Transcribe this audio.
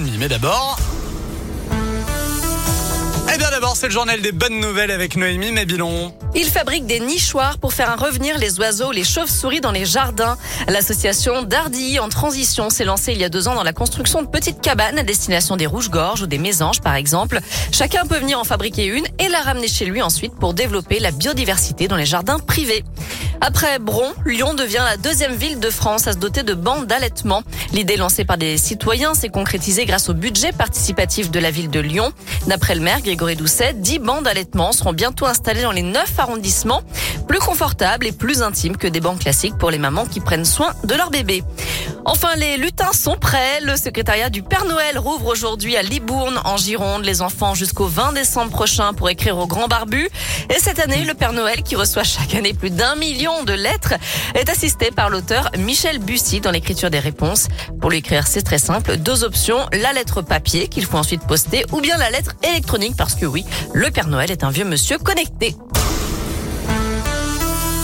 Mais d'abord... Eh bien d'abord, c'est le journal des bonnes nouvelles avec Noémie Mabilon. Il fabrique des nichoirs pour faire revenir les oiseaux, les chauves-souris dans les jardins. L'association Dardilly en transition s'est lancée il y a deux ans dans la construction de petites cabanes à destination des rouges-gorges ou des mésanges par exemple. Chacun peut venir en fabriquer une et la ramener chez lui ensuite pour développer la biodiversité dans les jardins privés. Après Bron, Lyon devient la deuxième ville de France à se doter de bancs d'allaitement. L'idée lancée par des citoyens s'est concrétisée grâce au budget participatif de la ville de Lyon. D'après le maire Grégory Doucet, 10 bancs d'allaitement seront bientôt installés dans les neuf arrondissements, plus confortables et plus intimes que des bancs classiques pour les mamans qui prennent soin de leur bébé. Enfin, les lutins sont prêts. Le secrétariat du Père Noël rouvre aujourd'hui à Libourne, en Gironde, les enfants jusqu'au 20 décembre prochain pour écrire au grand barbu. Et cette année, le Père Noël, qui reçoit chaque année plus d'un million de lettres, est assisté par l'auteur Michel Bussy dans l'écriture des réponses. Pour lui écrire, c'est très simple. Deux options. La lettre papier qu'il faut ensuite poster ou bien la lettre électronique parce que oui, le Père Noël est un vieux monsieur connecté.